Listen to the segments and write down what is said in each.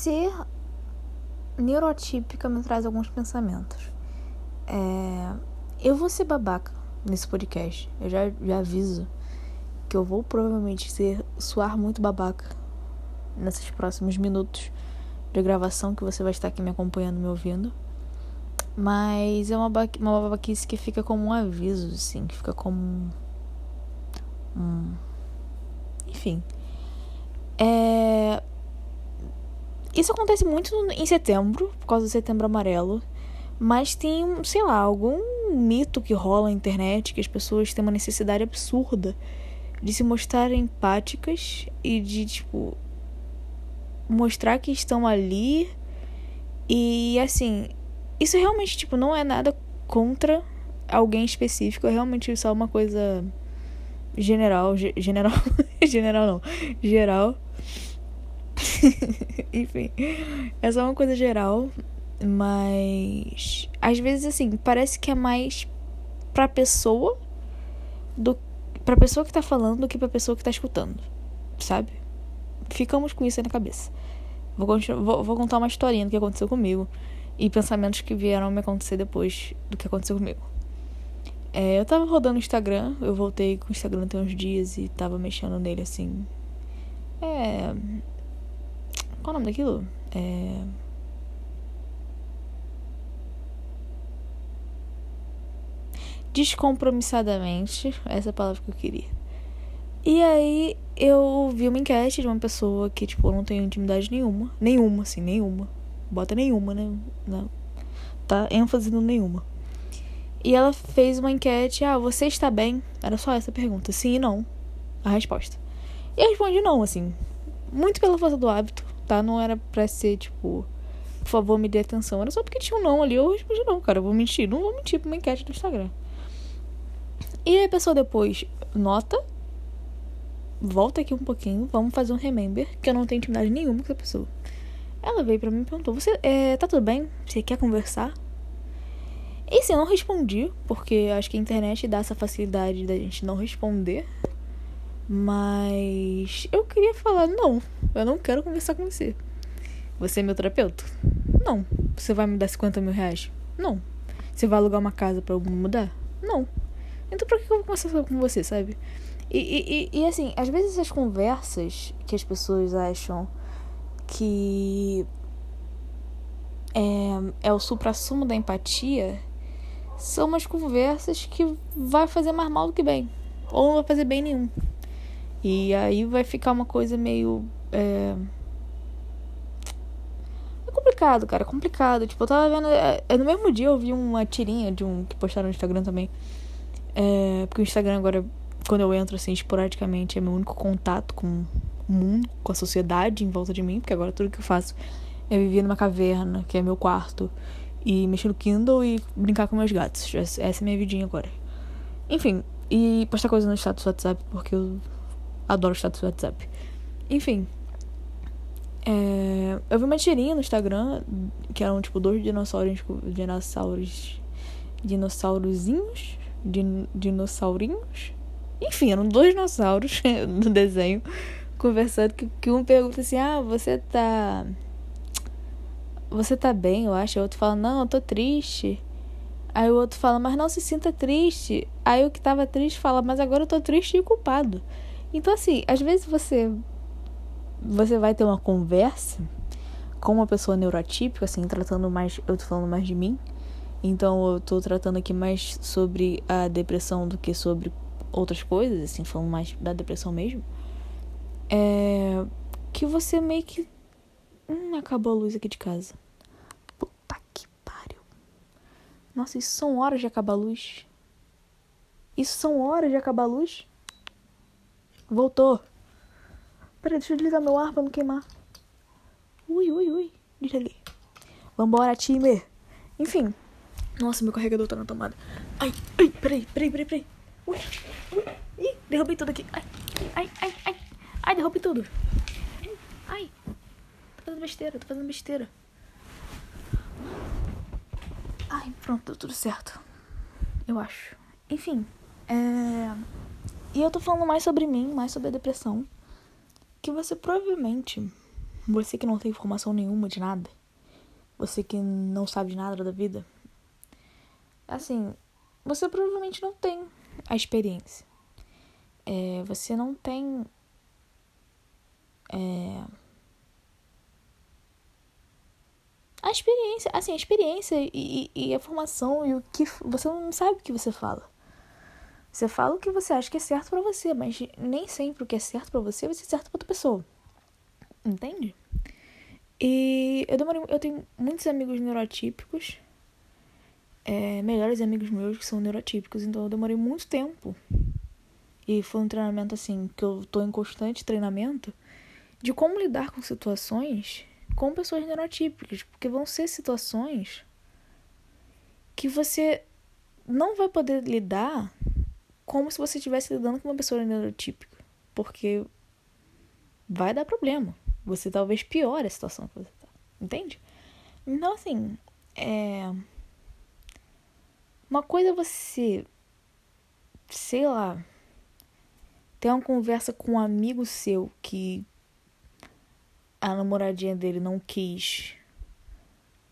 ser neurotípica me traz alguns pensamentos. É, eu vou ser babaca nesse podcast. Eu já, já aviso que eu vou provavelmente ser suar muito babaca nesses próximos minutos de gravação que você vai estar aqui me acompanhando, me ouvindo. Mas é uma, uma babaquice que fica como um aviso, assim, que fica como um. Enfim. É... Isso acontece muito em setembro, por causa do setembro amarelo. Mas tem, sei lá, algum mito que rola na internet que as pessoas têm uma necessidade absurda de se mostrar empáticas e de, tipo, mostrar que estão ali. E assim, isso realmente, tipo, não é nada contra alguém específico, é realmente só uma coisa general, general, general não, geral. Enfim, é só uma coisa geral, mas às vezes assim, parece que é mais pra pessoa do pra pessoa que tá falando do que pra pessoa que tá escutando, sabe? Ficamos com isso aí na cabeça. Vou, vou, vou contar uma historinha do que aconteceu comigo e pensamentos que vieram me acontecer depois do que aconteceu comigo. É, eu tava rodando o Instagram, eu voltei com o Instagram tem uns dias e tava mexendo nele assim. É. Qual o nome daquilo? É. Descompromissadamente, essa é palavra que eu queria. E aí eu vi uma enquete de uma pessoa que, tipo, não tem intimidade nenhuma. Nenhuma, assim, nenhuma. Bota nenhuma, né? Não. Tá ênfase no nenhuma. E ela fez uma enquete, ah, você está bem? Era só essa pergunta, sim e não. A resposta. E eu respondi não, assim. Muito pela força do hábito, tá? Não era pra ser, tipo, por favor, me dê atenção. Era só porque tinha um não ali. Eu respondi não, cara. Eu vou mentir. Não vou mentir pra uma enquete do Instagram. E aí a pessoa depois nota. Volta aqui um pouquinho. Vamos fazer um remember. Que eu não tenho intimidade nenhuma com essa pessoa. Ela veio pra mim e perguntou: Você é, tá tudo bem? Você quer conversar? E sim, eu não respondi, porque acho que a internet dá essa facilidade da gente não responder. Mas eu queria falar: não, eu não quero conversar com você. Você é meu terapeuta? Não. Você vai me dar 50 mil reais? Não. Você vai alugar uma casa pra eu mudar? Não. Então por que eu vou conversar com você, sabe? E, e, e, e assim, às vezes as conversas que as pessoas acham que é, é o supra-sumo da empatia são umas conversas que vai fazer mais mal do que bem. Ou não vai fazer bem nenhum. E aí vai ficar uma coisa meio. É, é complicado, cara. É complicado. Tipo, eu tava vendo. É, é, no mesmo dia eu vi uma tirinha de um que postaram no Instagram também. É, porque o Instagram agora, quando eu entro assim, esporadicamente, é meu único contato com o mundo, com a sociedade em volta de mim. Porque agora tudo que eu faço é viver numa caverna, que é meu quarto e mexer no Kindle e brincar com meus gatos. Essa é a minha vidinha agora. Enfim, e postar coisas no status WhatsApp, porque eu adoro status WhatsApp. Enfim. É, eu vi uma tirinha no Instagram que eram tipo dois dinossauros. Dinossauros. Dinossaurozinhos. Din, dinossaurinhos. Enfim, eram dois dinossauros no desenho conversando que, que um pergunta assim: Ah, você tá você tá bem, eu acho. O outro fala, não, eu tô triste. Aí o outro fala, mas não se sinta triste. Aí o que tava triste fala, mas agora eu tô triste e culpado. Então, assim, às vezes você você vai ter uma conversa com uma pessoa neurotípica, assim, tratando mais. Eu tô falando mais de mim. Então eu tô tratando aqui mais sobre a depressão do que sobre outras coisas, assim, falando mais da depressão mesmo. É. Que você meio que Hum, acabou a luz aqui de casa. Puta que pariu. Nossa, isso são horas de acabar a luz. Isso são horas de acabar a luz. Voltou. Peraí, deixa eu desligar meu ar pra não queimar. Ui, ui, ui. Desliguei. Vambora, time. Enfim. Nossa, meu carregador tá na tomada. Ai, ai, peraí, peraí, peraí, peraí. Ui, ui. Ih, derrubei tudo aqui. Ai, ai, ai, ai. Ai, derrubei tudo fazendo besteira, tô fazendo besteira. Ai, pronto, deu tudo certo. Eu acho. Enfim, é... E eu tô falando mais sobre mim, mais sobre a depressão. Que você provavelmente, Você que não tem informação nenhuma de nada. Você que não sabe de nada da vida. Assim, você provavelmente não tem a experiência. É, você não tem. É, a experiência, assim, a experiência e, e, a formação e o que você não sabe o que você fala. Você fala o que você acha que é certo para você, mas nem sempre o que é certo para você vai ser certo para outra pessoa. Entende? E eu demorei, eu tenho muitos amigos neurotípicos, é, melhores amigos meus que são neurotípicos, então eu demorei muito tempo. E foi um treinamento assim que eu tô em constante treinamento de como lidar com situações com pessoas neurotípicas, porque vão ser situações que você não vai poder lidar como se você estivesse lidando com uma pessoa neurotípica, porque vai dar problema. Você talvez piore a situação que você tá, entende? Então, assim, é. Uma coisa é você, sei lá, ter uma conversa com um amigo seu que a namoradinha dele não quis,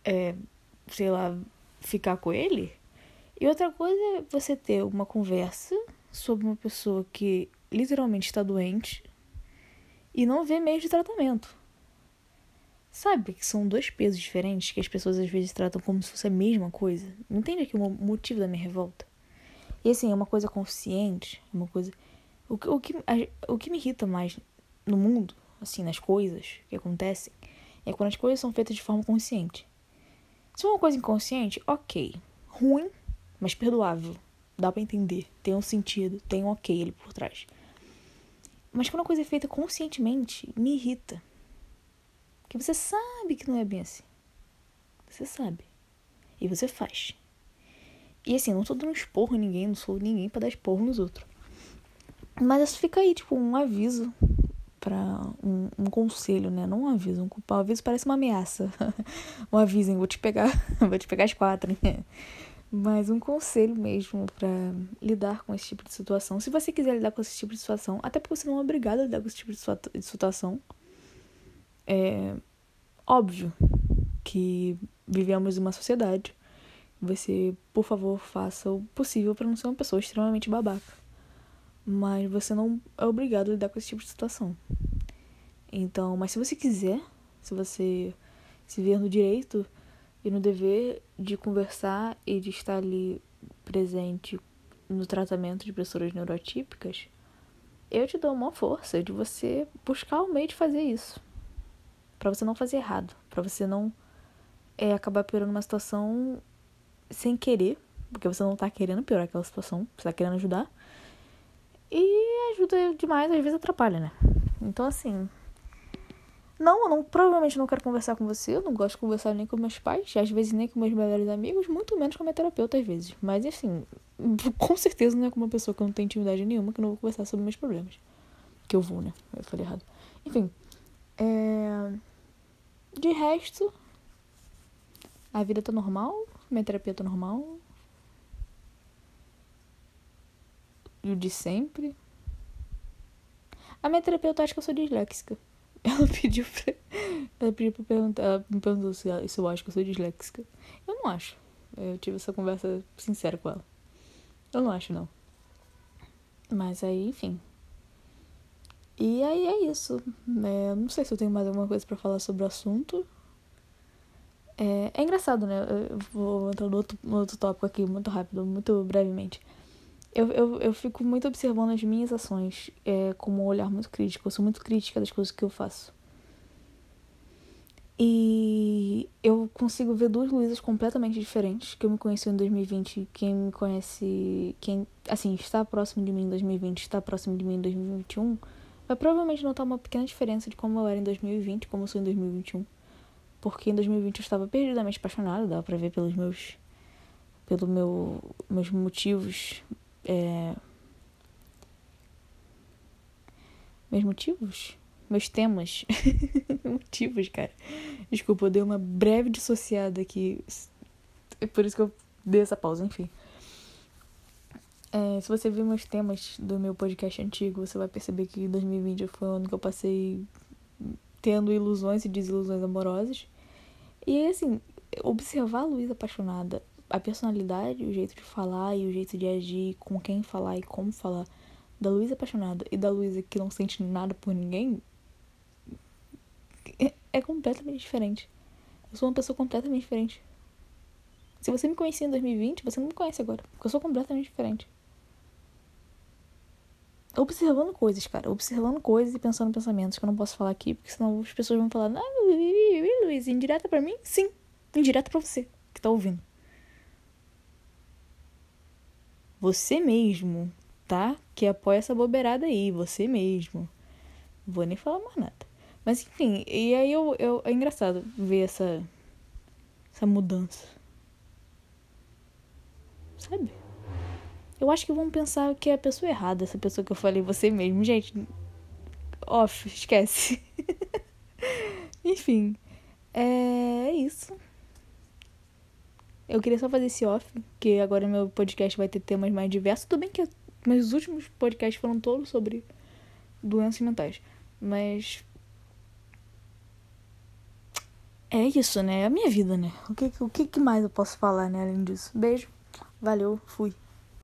é, sei lá, ficar com ele. E outra coisa é você ter uma conversa sobre uma pessoa que literalmente está doente e não vê meio de tratamento. Sabe que são dois pesos diferentes que as pessoas às vezes tratam como se fosse a mesma coisa? Entende aqui o motivo da minha revolta? E assim, é uma coisa consciente, é uma coisa. O, o, que, o que me irrita mais no mundo assim, nas coisas que acontecem, é quando as coisas são feitas de forma consciente. Se for uma coisa inconsciente, ok. Ruim, mas perdoável. Dá para entender. Tem um sentido, tem um ok ali por trás. Mas quando a coisa é feita conscientemente, me irrita. Porque você sabe que não é bem assim. Você sabe. E você faz. E assim, não tô dando esporro em ninguém, não sou ninguém para dar esporro nos outros. Mas isso fica aí, tipo, um aviso para um, um, conselho, né? Não um aviso, um, um aviso parece uma ameaça. um aviso, hein? vou te pegar, vou te pegar as quatro, né? Mas um conselho mesmo para lidar com esse tipo de situação. Se você quiser lidar com esse tipo de situação, até porque você não é obrigado a lidar com esse tipo de situação. É óbvio que vivemos em uma sociedade. Você, por favor, faça o possível para não ser uma pessoa extremamente babaca mas você não é obrigado a lidar com esse tipo de situação. Então, mas se você quiser, se você se ver no direito e no dever de conversar e de estar ali presente no tratamento de pessoas neurotípicas, eu te dou uma força de você buscar o meio de fazer isso. para você não fazer errado, para você não é, acabar piorando uma situação sem querer, porque você não tá querendo piorar aquela situação, você tá querendo ajudar. E ajuda demais, às vezes atrapalha, né? Então, assim. Não, eu não, provavelmente não quero conversar com você. Eu não gosto de conversar nem com meus pais, às vezes nem com meus melhores amigos, muito menos com a minha terapeuta, às vezes. Mas, assim, com certeza não é com uma pessoa que eu não tenho intimidade nenhuma que eu não vou conversar sobre meus problemas. Que eu vou, né? Eu falei errado. Enfim. É... De resto, a vida tá normal, minha terapia tá normal, o de sempre. A minha terapeuta acha que eu sou disléxica. Ela pediu pra. Ela pediu pra perguntar. Ela me perguntou se, se eu acho que eu sou disléxica. Eu não acho. Eu tive essa conversa sincera com ela. Eu não acho, não. Mas aí, enfim. E aí é isso. É, não sei se eu tenho mais alguma coisa para falar sobre o assunto. É, é engraçado, né? Eu vou entrar no outro, no outro tópico aqui muito rápido, muito brevemente. Eu, eu, eu fico muito observando as minhas ações é, com um olhar muito crítico. Eu sou muito crítica das coisas que eu faço. E eu consigo ver duas Luísas completamente diferentes. Que eu me conheci em 2020. Quem me conhece. Quem, assim, está próximo de mim em 2020, está próximo de mim em 2021, vai provavelmente notar uma pequena diferença de como eu era em 2020 como eu sou em 2021. Porque em 2020 eu estava perdidamente apaixonada, dava pra ver pelos meus. pelos meu, meus motivos é... Meus motivos? Meus temas. motivos, cara. Desculpa, eu dei uma breve dissociada aqui. É por isso que eu dei essa pausa, enfim. É, se você ver meus temas do meu podcast antigo, você vai perceber que 2020 foi o ano que eu passei tendo ilusões e desilusões amorosas. E assim, observar a Luísa apaixonada, a personalidade, o jeito de falar e o jeito de agir, com quem falar e como falar, da Luísa apaixonada e da Luísa que não sente nada por ninguém, é, é completamente diferente. Eu sou uma pessoa completamente diferente. Se você me conhecia em 2020, você não me conhece agora. Porque eu sou completamente diferente. Observando coisas, cara. Observando coisas e pensando pensamentos que eu não posso falar aqui, porque senão as pessoas vão falar, ah, Luiz, indireta pra mim? Sim, indireta pra você que tá ouvindo. Você mesmo, tá? Que apoia essa bobeirada aí, você mesmo. Vou nem falar mais nada. Mas enfim, e aí eu, eu, é engraçado ver essa, essa mudança. Sabe? Eu acho que vão pensar que é a pessoa errada, essa pessoa que eu falei, você mesmo. Gente, off, esquece. Enfim, é isso. Eu queria só fazer esse off, que agora meu podcast vai ter temas mais diversos. Tudo bem que meus últimos podcasts foram todos sobre doenças mentais. Mas. É isso, né? É a minha vida, né? O que, o que mais eu posso falar, né? Além disso. Beijo. Valeu. Fui.